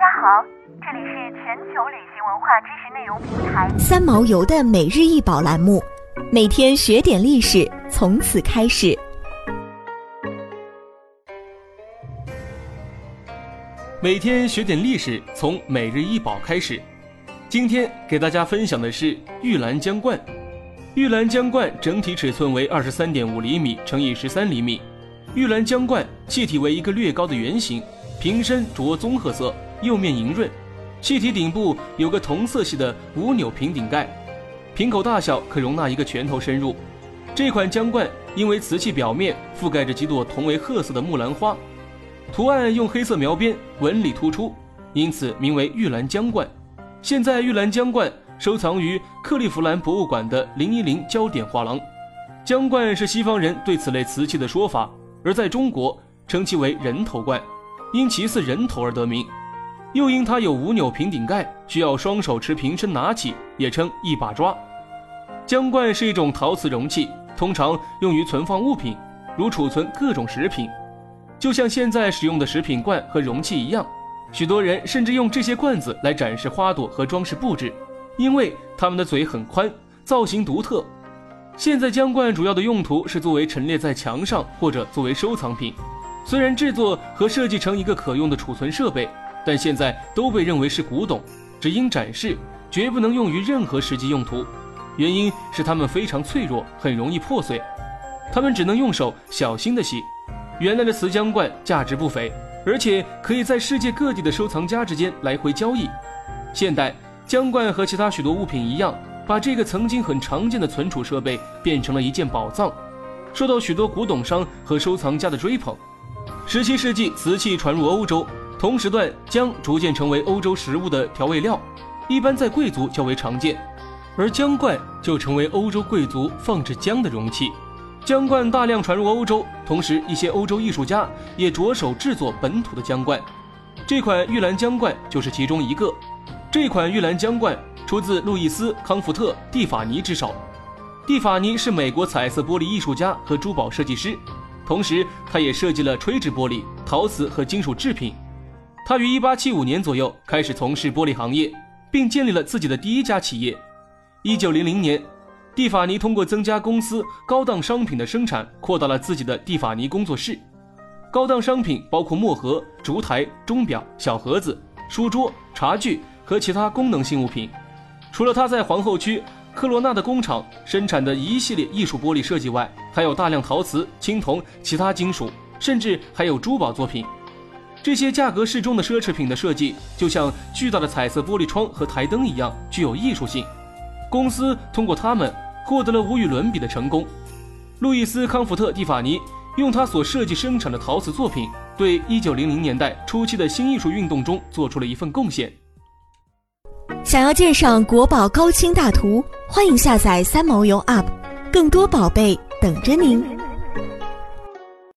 家好，这里是全球旅行文化知识内容平台三毛游的每日一宝栏目，每天学点历史，从此开始。每天学点历史，从每日一宝开始。今天给大家分享的是玉兰江罐。玉兰江罐整体尺寸为二十三点五厘米乘以十三厘米。玉兰江罐气体为一个略高的圆形，瓶身着棕褐色，釉面莹润。气体顶部有个同色系的无钮平顶盖，瓶口大小可容纳一个拳头深入。这款浆罐因为瓷器表面覆盖着几朵同为褐色的木兰花，图案用黑色描边，纹理突出，因此名为玉兰浆罐。现在玉兰浆罐收藏于克利夫兰博物馆的零一零焦点画廊。浆罐是西方人对此类瓷器的说法。而在中国，称其为人头罐，因其似人头而得名，又因它有五钮平顶盖，需要双手持瓶身拿起，也称一把抓。浆罐是一种陶瓷容器，通常用于存放物品，如储存各种食品，就像现在使用的食品罐和容器一样。许多人甚至用这些罐子来展示花朵和装饰布置，因为它们的嘴很宽，造型独特。现在浆罐主要的用途是作为陈列在墙上或者作为收藏品。虽然制作和设计成一个可用的储存设备，但现在都被认为是古董，只应展示，绝不能用于任何实际用途。原因是它们非常脆弱，很容易破碎，它们只能用手小心的洗。原来的瓷浆罐价值不菲，而且可以在世界各地的收藏家之间来回交易。现代浆罐和其他许多物品一样。把这个曾经很常见的存储设备变成了一件宝藏，受到许多古董商和收藏家的追捧。十七世纪，瓷器传入欧洲，同时段姜逐渐成为欧洲食物的调味料，一般在贵族较为常见，而姜罐就成为欧洲贵族放置姜的容器。姜罐大量传入欧洲，同时一些欧洲艺术家也着手制作本土的姜罐，这款玉兰姜罐就是其中一个。这款玉兰姜罐。出自路易斯·康福特·蒂法尼之手。蒂法尼是美国彩色玻璃艺术家和珠宝设计师，同时他也设计了垂直玻璃、陶瓷和金属制品。他于1875年左右开始从事玻璃行业，并建立了自己的第一家企业。1900年，蒂法尼通过增加公司高档商品的生产，扩大了自己的蒂法尼工作室。高档商品包括墨盒、烛台、钟表、小盒子、书桌、茶具和其他功能性物品。除了他在皇后区科罗纳的工厂生产的一系列艺术玻璃设计外，还有大量陶瓷、青铜、其他金属，甚至还有珠宝作品。这些价格适中的奢侈品的设计，就像巨大的彩色玻璃窗和台灯一样，具有艺术性。公司通过它们获得了无与伦比的成功。路易斯·康福特·蒂法尼用他所设计生产的陶瓷作品，对1900年代初期的新艺术运动中做出了一份贡献。想要鉴赏国宝高清大图，欢迎下载三毛游 App，更多宝贝等着您。